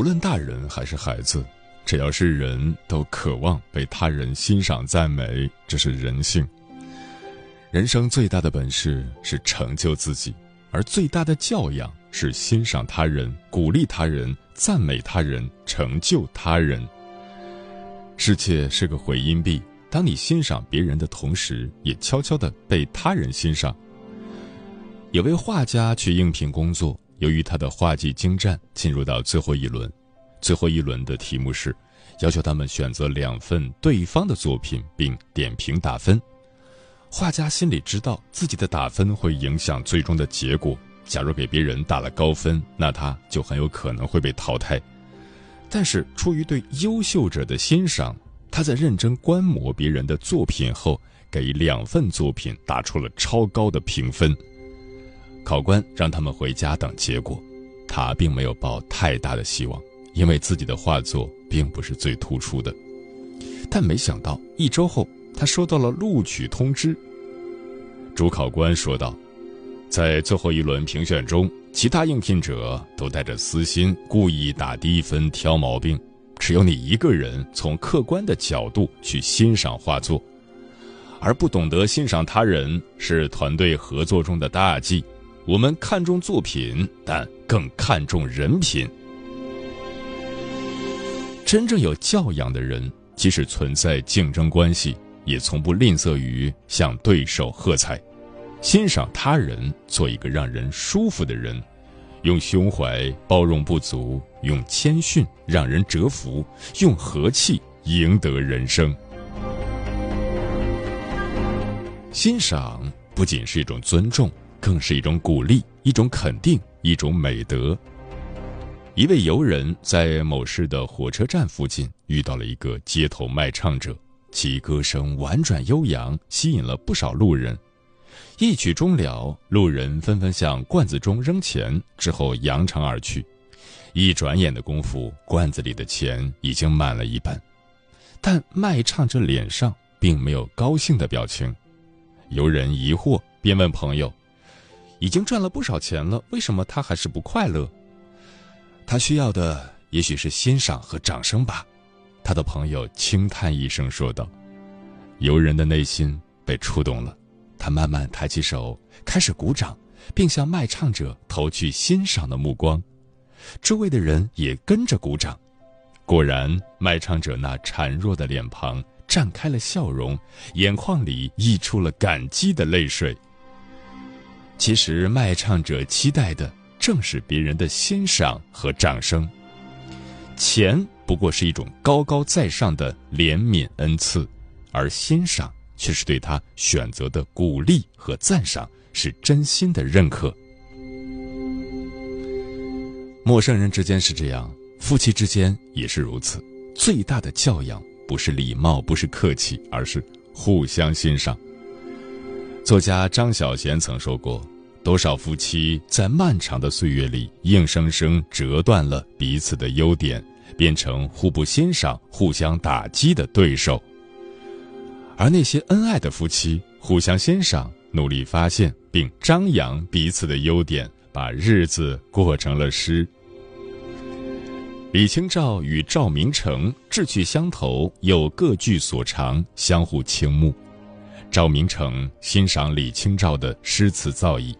无论大人还是孩子，只要是人都渴望被他人欣赏赞美，这是人性。人生最大的本事是成就自己，而最大的教养是欣赏他人、鼓励他人、赞美他人、成就他人。世界是个回音壁，当你欣赏别人的同时，也悄悄地被他人欣赏。有位画家去应聘工作。由于他的画技精湛，进入到最后一轮。最后一轮的题目是，要求他们选择两份对方的作品，并点评打分。画家心里知道自己的打分会影响最终的结果。假如给别人打了高分，那他就很有可能会被淘汰。但是出于对优秀者的欣赏，他在认真观摩别人的作品后，给两份作品打出了超高的评分。考官让他们回家等结果，他并没有抱太大的希望，因为自己的画作并不是最突出的。但没想到一周后，他收到了录取通知。主考官说道：“在最后一轮评选中，其他应聘者都带着私心，故意打低分、挑毛病，只有你一个人从客观的角度去欣赏画作，而不懂得欣赏他人是团队合作中的大忌。”我们看重作品，但更看重人品。真正有教养的人，即使存在竞争关系，也从不吝啬于向对手喝彩，欣赏他人，做一个让人舒服的人，用胸怀包容不足，用谦逊让人折服，用和气赢得人生。欣赏不仅是一种尊重。更是一种鼓励，一种肯定，一种美德。一位游人在某市的火车站附近遇到了一个街头卖唱者，其歌声婉转悠扬，吸引了不少路人。一曲终了，路人纷纷向罐子中扔钱，之后扬长而去。一转眼的功夫，罐子里的钱已经满了一半，但卖唱者脸上并没有高兴的表情。游人疑惑，便问朋友。已经赚了不少钱了，为什么他还是不快乐？他需要的也许是欣赏和掌声吧。他的朋友轻叹一声说道。游人的内心被触动了，他慢慢抬起手，开始鼓掌，并向卖唱者投去欣赏的目光。周围的人也跟着鼓掌。果然，卖唱者那孱弱的脸庞绽开了笑容，眼眶里溢出了感激的泪水。其实，卖唱者期待的正是别人的欣赏和掌声。钱不过是一种高高在上的怜悯恩赐，而欣赏却是对他选择的鼓励和赞赏，是真心的认可。陌生人之间是这样，夫妻之间也是如此。最大的教养不是礼貌，不是客气，而是互相欣赏。作家张小娴曾说过：“多少夫妻在漫长的岁月里，硬生生折断了彼此的优点，变成互不欣赏、互相打击的对手。而那些恩爱的夫妻，互相欣赏，努力发现并张扬彼此的优点，把日子过成了诗。”李清照与赵明诚志趣相投，又各具所长，相互倾慕。赵明诚欣赏李清照的诗词造诣，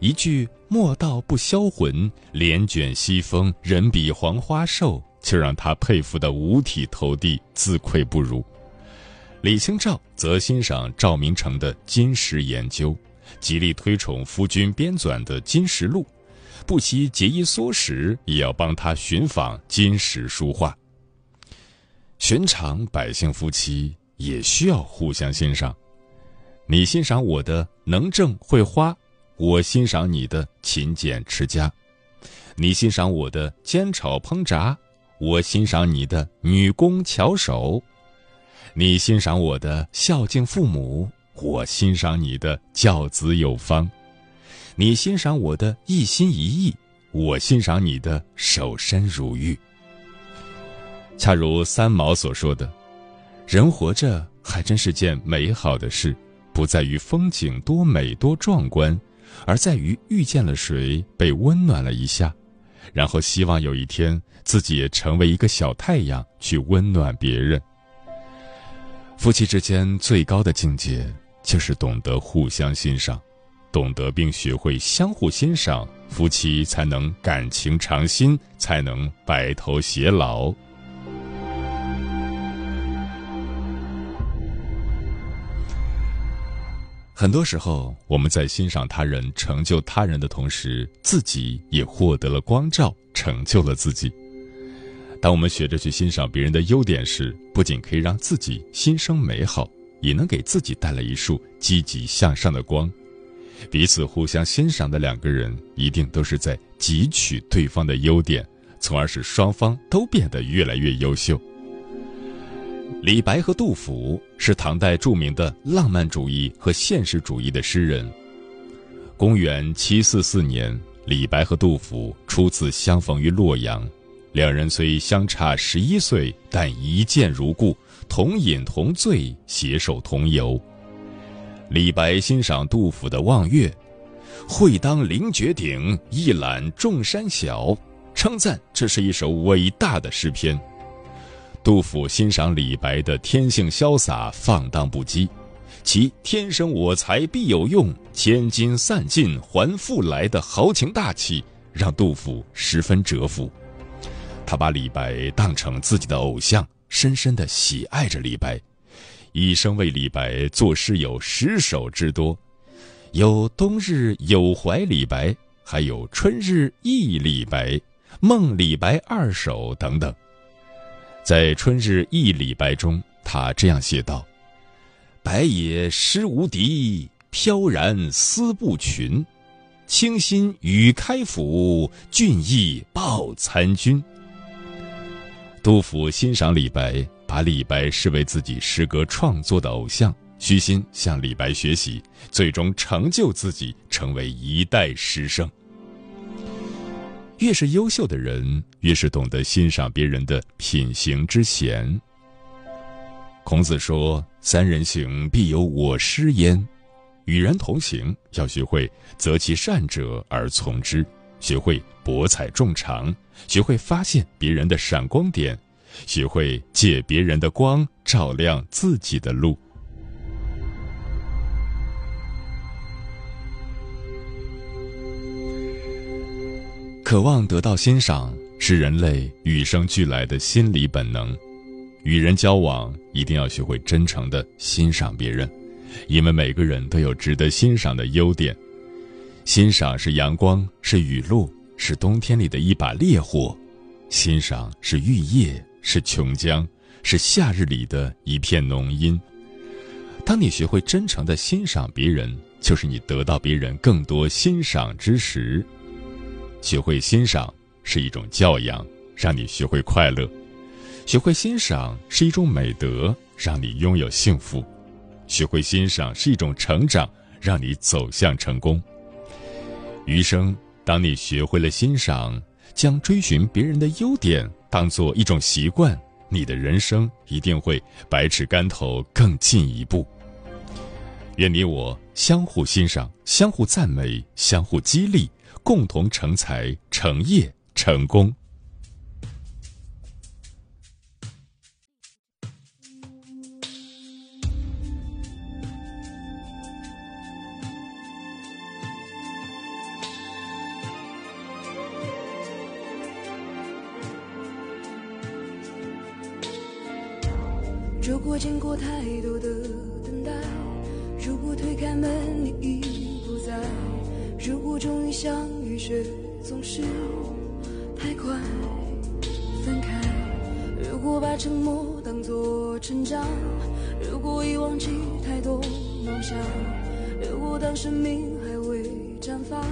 一句“莫道不销魂，帘卷西风，人比黄花瘦”，就让他佩服的五体投地，自愧不如。李清照则欣赏赵明诚的金石研究，极力推崇夫君编纂的《金石录》，不惜节衣缩食，也要帮他寻访金石书画。寻常百姓夫妻也需要互相欣赏，你欣赏我的能挣会花，我欣赏你的勤俭持家；你欣赏我的煎炒烹炸，我欣赏你的女工巧手。你欣赏我的孝敬父母，我欣赏你的教子有方；你欣赏我的一心一意，我欣赏你的守身如玉。恰如三毛所说的：“人活着还真是件美好的事，不在于风景多美多壮观，而在于遇见了谁，被温暖了一下，然后希望有一天自己也成为一个小太阳，去温暖别人。”夫妻之间最高的境界，就是懂得互相欣赏，懂得并学会相互欣赏，夫妻才能感情长新，才能白头偕老。很多时候，我们在欣赏他人、成就他人的同时，自己也获得了光照，成就了自己。当我们学着去欣赏别人的优点时，不仅可以让自己心生美好，也能给自己带来一束积极向上的光。彼此互相欣赏的两个人，一定都是在汲取对方的优点，从而使双方都变得越来越优秀。李白和杜甫是唐代著名的浪漫主义和现实主义的诗人。公元七四四年，李白和杜甫初次相逢于洛阳。两人虽相差十一岁，但一见如故，同饮同醉，携手同游。李白欣赏杜甫的《望岳》，“会当凌绝顶，一览众山小”，称赞这是一首伟大的诗篇。杜甫欣赏李白的天性潇洒、放荡不羁，其“天生我材必有用，千金散尽还复来”的豪情大气，让杜甫十分折服。他把李白当成自己的偶像，深深的喜爱着李白，一生为李白作诗有十首之多，有冬日有怀李白，还有春日忆李白、梦李白二首等等。在春日忆李白中，他这样写道：“白也诗无敌，飘然思不群，清新与开府，俊逸报参军。”杜甫欣赏李白，把李白视为自己诗歌创作的偶像，虚心向李白学习，最终成就自己，成为一代诗圣。越是优秀的人，越是懂得欣赏别人的品行之贤。孔子说：“三人行，必有我师焉。”与人同行，要学会择其善者而从之。学会博采众长，学会发现别人的闪光点，学会借别人的光照亮自己的路。渴望得到欣赏是人类与生俱来的心理本能。与人交往，一定要学会真诚的欣赏别人，因为每个人都有值得欣赏的优点。欣赏是阳光，是雨露，是冬天里的一把烈火；欣赏是玉叶，是琼浆，是夏日里的一片浓荫。当你学会真诚的欣赏别人，就是你得到别人更多欣赏之时。学会欣赏是一种教养，让你学会快乐；学会欣赏是一种美德，让你拥有幸福；学会欣赏是一种成长，让你走向成功。余生，当你学会了欣赏，将追寻别人的优点当做一种习惯，你的人生一定会百尺竿头更进一步。愿你我相互欣赏，相互赞美，相互激励，共同成才、成业、成功。如果经过太多的等待，如果推开门，你。如果终于相遇却总是太快分开，如果把沉默当作成长，如果已忘记太多梦想，如果当生命还未绽放，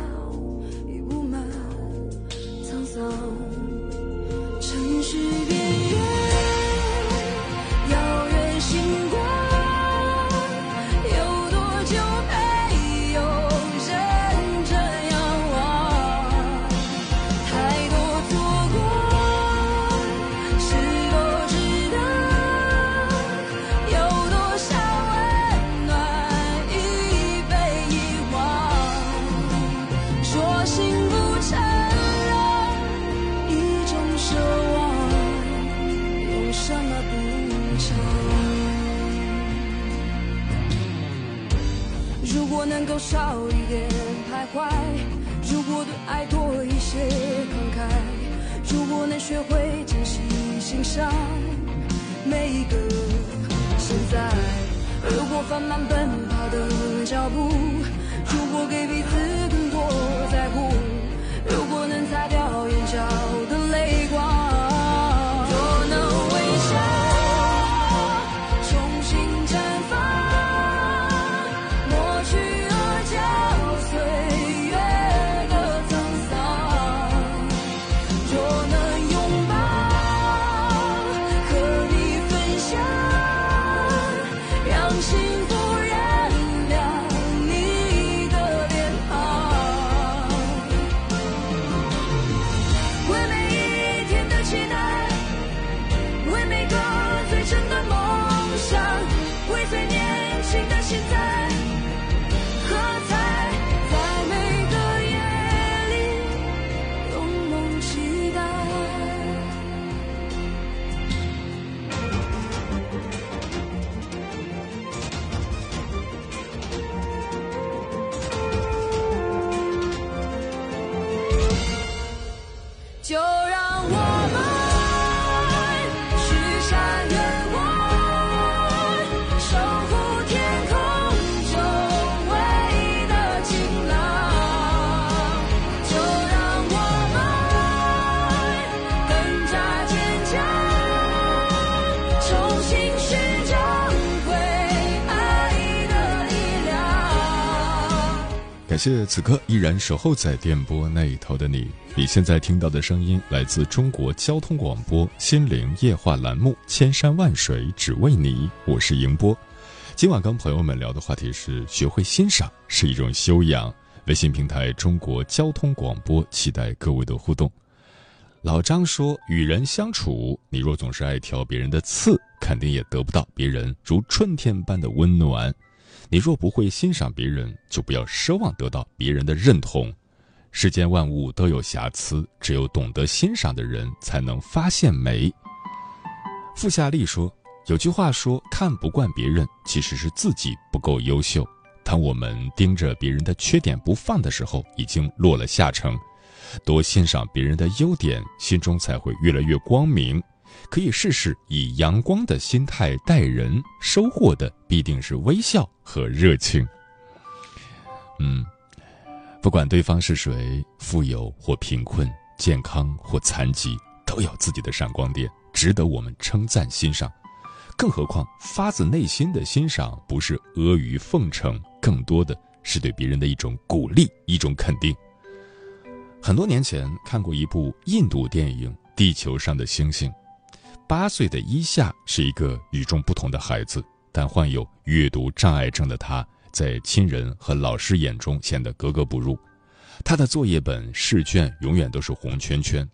感谢此刻依然守候在电波那一头的你。你现在听到的声音来自中国交通广播《心灵夜话》栏目《千山万水只为你》，我是迎波。今晚跟朋友们聊的话题是：学会欣赏是一种修养。微信平台中国交通广播，期待各位的互动。老张说：“与人相处，你若总是爱挑别人的刺，肯定也得不到别人如春天般的温暖。”你若不会欣赏别人，就不要奢望得到别人的认同。世间万物都有瑕疵，只有懂得欣赏的人才能发现美。傅夏利说：“有句话说，看不惯别人，其实是自己不够优秀。当我们盯着别人的缺点不放的时候，已经落了下乘。多欣赏别人的优点，心中才会越来越光明。”可以试试以阳光的心态待人，收获的必定是微笑和热情。嗯，不管对方是谁，富有或贫困，健康或残疾，都有自己的闪光点，值得我们称赞欣赏。更何况，发自内心的欣赏，不是阿谀奉承，更多的是对别人的一种鼓励，一种肯定。很多年前看过一部印度电影《地球上的星星》。八岁的伊夏是一个与众不同的孩子，但患有阅读障碍症的他，在亲人和老师眼中显得格格不入。他的作业本、试卷永远都是红圈圈，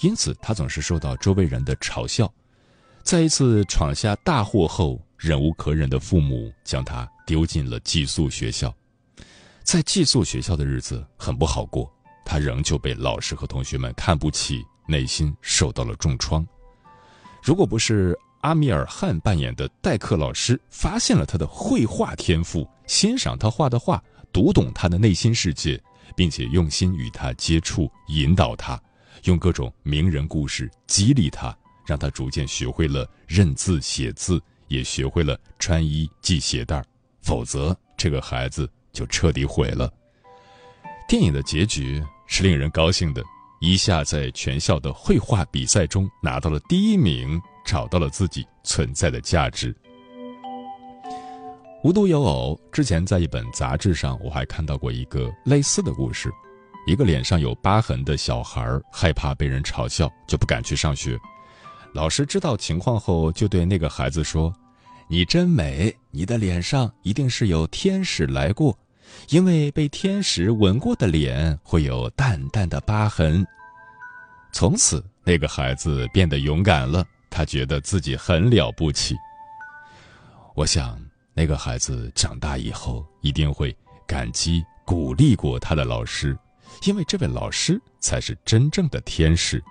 因此他总是受到周围人的嘲笑。在一次闯下大祸后，忍无可忍的父母将他丢进了寄宿学校。在寄宿学校的日子很不好过，他仍旧被老师和同学们看不起，内心受到了重创。如果不是阿米尔汗扮演的代课老师发现了他的绘画天赋，欣赏他画的画，读懂他的内心世界，并且用心与他接触，引导他，用各种名人故事激励他，让他逐渐学会了认字写字，也学会了穿衣系鞋带否则这个孩子就彻底毁了。电影的结局是令人高兴的，一下在全校的绘画比赛中拿到了第一名，找到了自己存在的价值。无独有偶，之前在一本杂志上，我还看到过一个类似的故事：一个脸上有疤痕的小孩害怕被人嘲笑，就不敢去上学。老师知道情况后，就对那个孩子说：“你真美，你的脸上一定是有天使来过，因为被天使吻过的脸会有淡淡的疤痕。”从此，那个孩子变得勇敢了，他觉得自己很了不起。我想。那个孩子长大以后一定会感激鼓励过他的老师，因为这位老师才是真正的天使。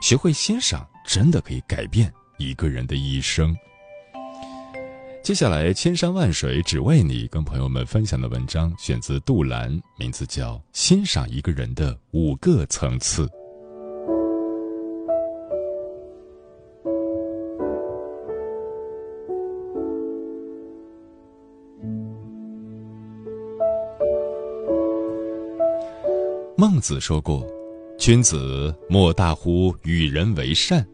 学会欣赏，真的可以改变一个人的一生。接下来，千山万水只为你，跟朋友们分享的文章选自杜兰，名字叫《欣赏一个人的五个层次》。孟子说过：“君子莫大乎与人为善。”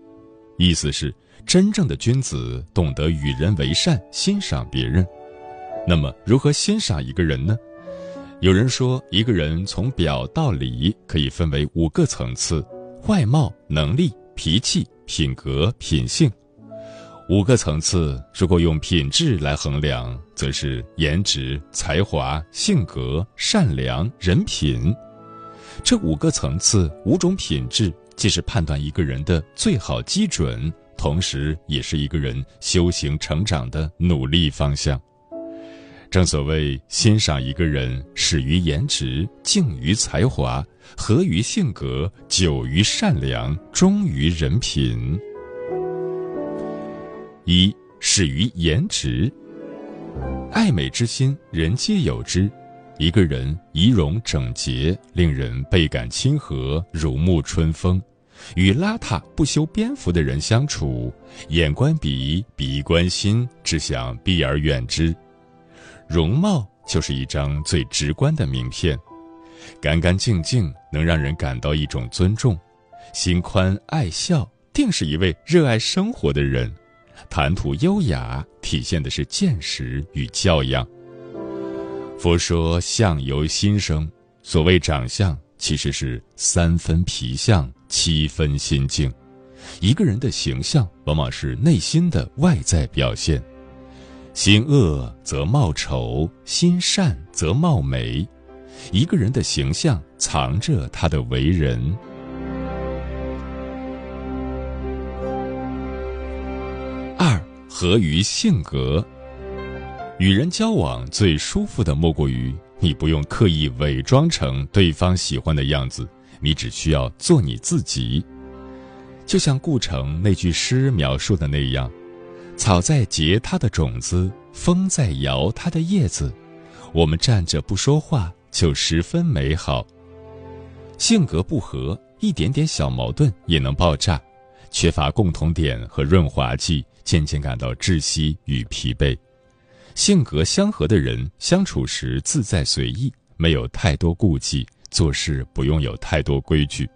意思是，真正的君子懂得与人为善，欣赏别人。那么，如何欣赏一个人呢？有人说，一个人从表到里可以分为五个层次：外貌、能力、脾气、品格、品性。五个层次，如果用品质来衡量，则是颜值、才华、性格、善良、人品。这五个层次、五种品质，既是判断一个人的最好基准，同时也是一个人修行成长的努力方向。正所谓，欣赏一个人，始于颜值，敬于才华，合于性格，久于善良，忠于人品。一始于颜值，爱美之心，人皆有之。一个人仪容整洁，令人倍感亲和，如沐春风；与邋遢不修边幅的人相处，眼观鼻，鼻观心，只想避而远之。容貌就是一张最直观的名片，干干净净能让人感到一种尊重；心宽爱笑，定是一位热爱生活的人；谈吐优雅，体现的是见识与教养。佛说相由心生，所谓长相，其实是三分皮相，七分心境。一个人的形象，往往是内心的外在表现。心恶则貌丑，心善则貌美。一个人的形象，藏着他的为人。二合于性格。与人交往最舒服的莫过于你不用刻意伪装成对方喜欢的样子，你只需要做你自己。就像顾城那句诗描述的那样：“草在结它的种子，风在摇它的叶子，我们站着不说话就十分美好。”性格不合，一点点小矛盾也能爆炸；缺乏共同点和润滑剂，渐渐感到窒息与疲惫。性格相合的人相处时自在随意，没有太多顾忌，做事不用有太多规矩。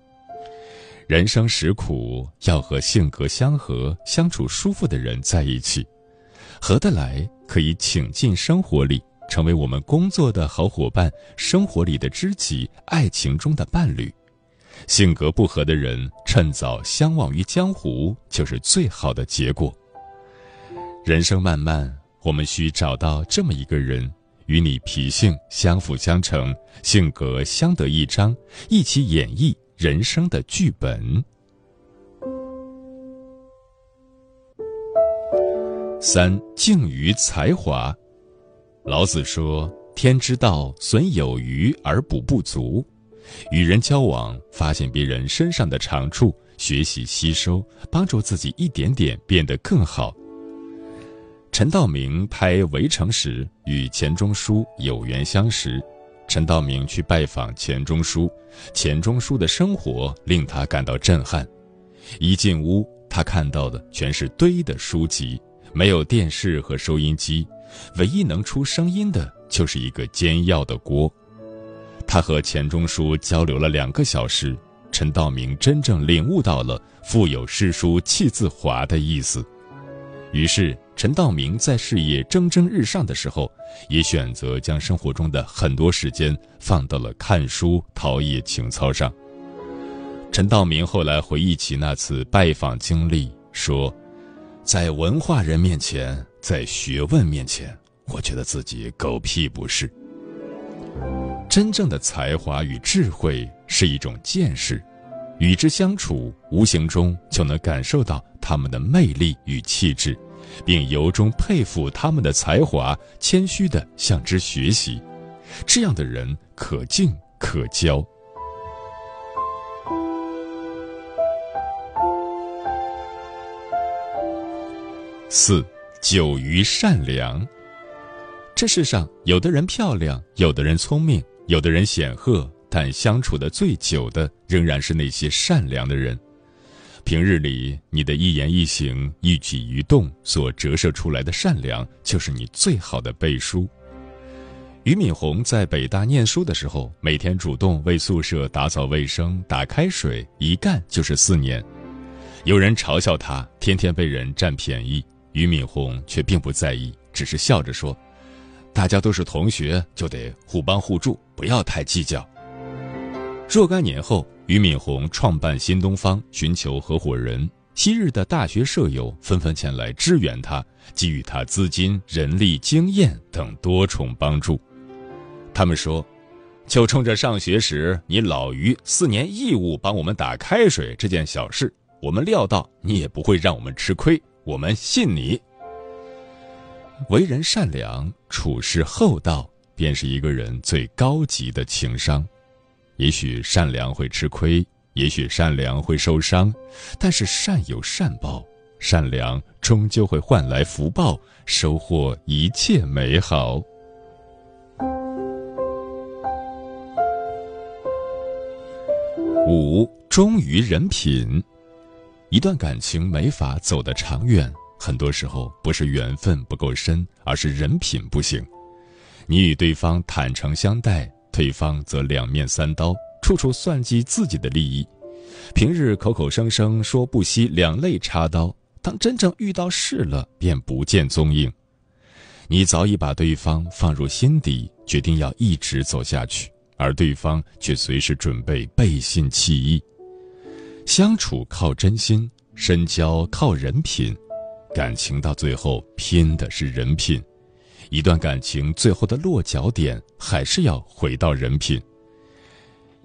人生实苦，要和性格相合、相处舒服的人在一起，合得来可以请进生活里，成为我们工作的好伙伴，生活里的知己，爱情中的伴侣。性格不合的人，趁早相忘于江湖，就是最好的结果。人生漫漫。我们需找到这么一个人，与你脾性相辅相成，性格相得益彰，一起演绎人生的剧本。三敬于才华，老子说：“天之道，损有余而补不足。”与人交往，发现别人身上的长处，学习吸收，帮助自己一点点变得更好。陈道明拍《围城》时与钱钟书有缘相识，陈道明去拜访钱钟书，钱钟书的生活令他感到震撼。一进屋，他看到的全是堆的书籍，没有电视和收音机，唯一能出声音的就是一个煎药的锅。他和钱钟书交流了两个小时，陈道明真正领悟到了“腹有诗书气自华”的意思。于是，陈道明在事业蒸蒸日上的时候，也选择将生活中的很多时间放到了看书、陶冶情操上。陈道明后来回忆起那次拜访经历，说：“在文化人面前，在学问面前，我觉得自己狗屁不是。真正的才华与智慧是一种见识，与之相处，无形中就能感受到他们的魅力与气质，并由衷佩服他们的才华，谦虚地向之学习。这样的人可敬可交。”四，久于善良。这世上，有的人漂亮，有的人聪明，有的人显赫，但相处的最久的，仍然是那些善良的人。平日里，你的一言一行、一举一动所折射出来的善良，就是你最好的背书。俞敏洪在北大念书的时候，每天主动为宿舍打扫卫生、打开水，一干就是四年。有人嘲笑他，天天被人占便宜。俞敏洪却并不在意，只是笑着说：“大家都是同学，就得互帮互助，不要太计较。”若干年后，俞敏洪创办新东方，寻求合伙人。昔日的大学舍友纷纷前来支援他，给予他资金、人力、经验等多重帮助。他们说：“就冲着上学时你老于四年义务帮我们打开水这件小事，我们料到你也不会让我们吃亏。”我们信你。为人善良，处事厚道，便是一个人最高级的情商。也许善良会吃亏，也许善良会受伤，但是善有善报，善良终究会换来福报，收获一切美好。五，忠于人品。一段感情没法走得长远，很多时候不是缘分不够深，而是人品不行。你与对方坦诚相待，对方则两面三刀，处处算计自己的利益。平日口口声声说不惜两肋插刀，当真正遇到事了，便不见踪影。你早已把对方放入心底，决定要一直走下去，而对方却随时准备背信弃义。相处靠真心，深交靠人品，感情到最后拼的是人品。一段感情最后的落脚点还是要回到人品。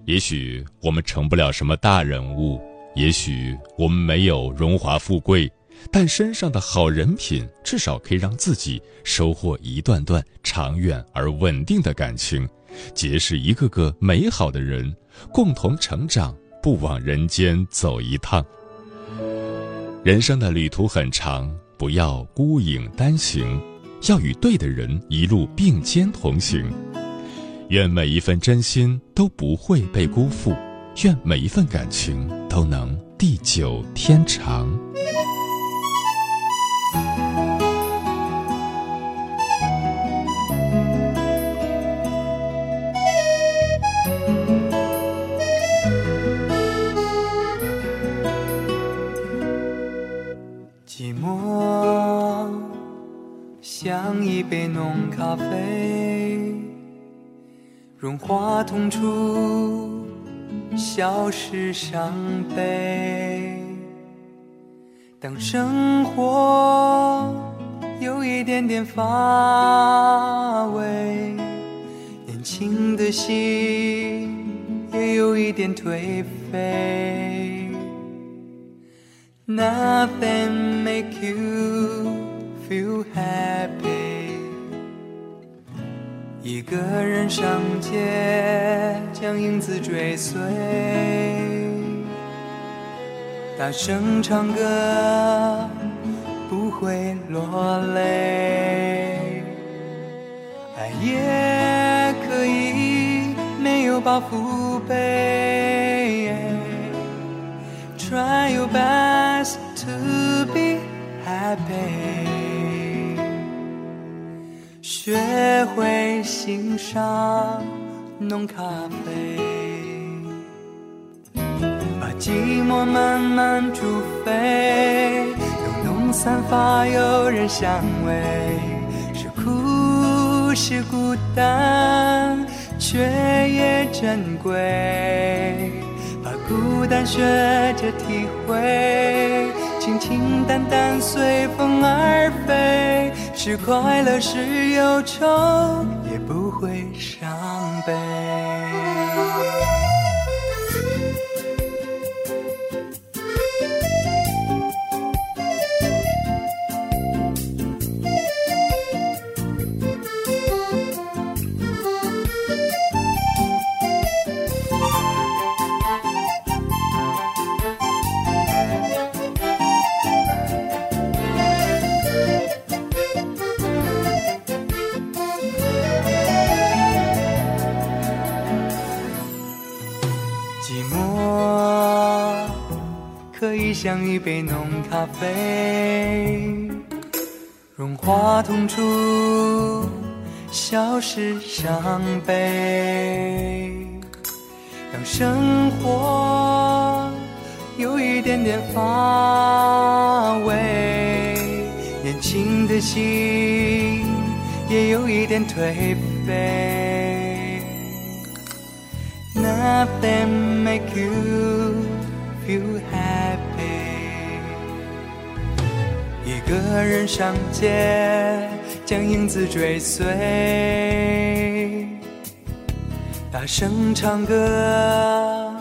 也许我们成不了什么大人物，也许我们没有荣华富贵，但身上的好人品至少可以让自己收获一段段长远而稳定的感情，结识一个个美好的人，共同成长。不枉人间走一趟。人生的旅途很长，不要孤影单行，要与对的人一路并肩同行。愿每一份真心都不会被辜负，愿每一份感情都能地久天长。一杯浓咖啡融化痛楚，消失伤悲。当生活有一点点乏味，年轻的心也有一点颓废。Nothing make you feel happy。一个人上街，将影子追随，大声唱歌，不会落泪。爱也可以没有包袱背。Try your best to be happy。学会欣赏浓咖啡，把寂寞慢慢煮沸，浓浓散发诱人香味，是苦是孤单，却也珍贵，把孤单学着体会。清清淡淡，随风而飞，是快乐，是忧愁，也不会伤悲。像一杯浓咖啡，融化痛楚，消失伤悲，让生活有一点点乏味，年轻的心也有一点颓废。Nothing make you feel 个人上街，将影子追随，大声唱歌，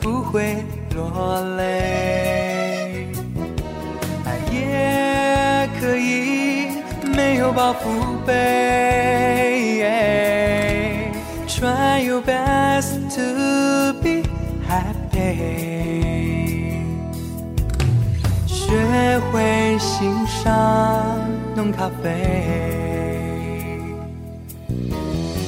不会落泪。爱也可以没有包袱背。Try your best to 欣赏浓咖啡，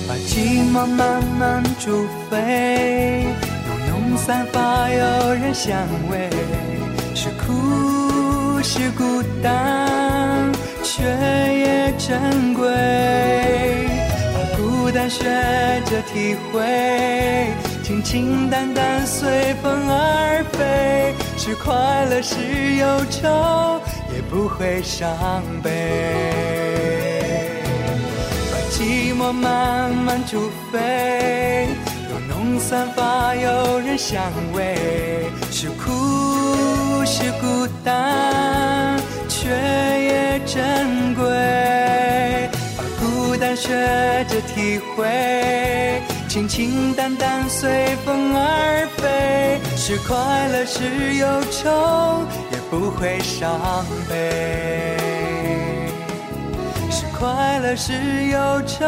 把寂寞慢慢煮沸，浓浓散发诱人香味，是苦是孤单，却也珍贵，把孤单学着体会。清清淡淡，随风而飞，是快乐，是忧愁，不会伤悲。把寂寞慢慢煮沸，浓浓散发诱人香味，是苦是孤单，却也珍贵。把孤单学着体会。清清淡淡，随风而飞，是快乐，是忧愁，不会伤悲。是快乐，是忧愁。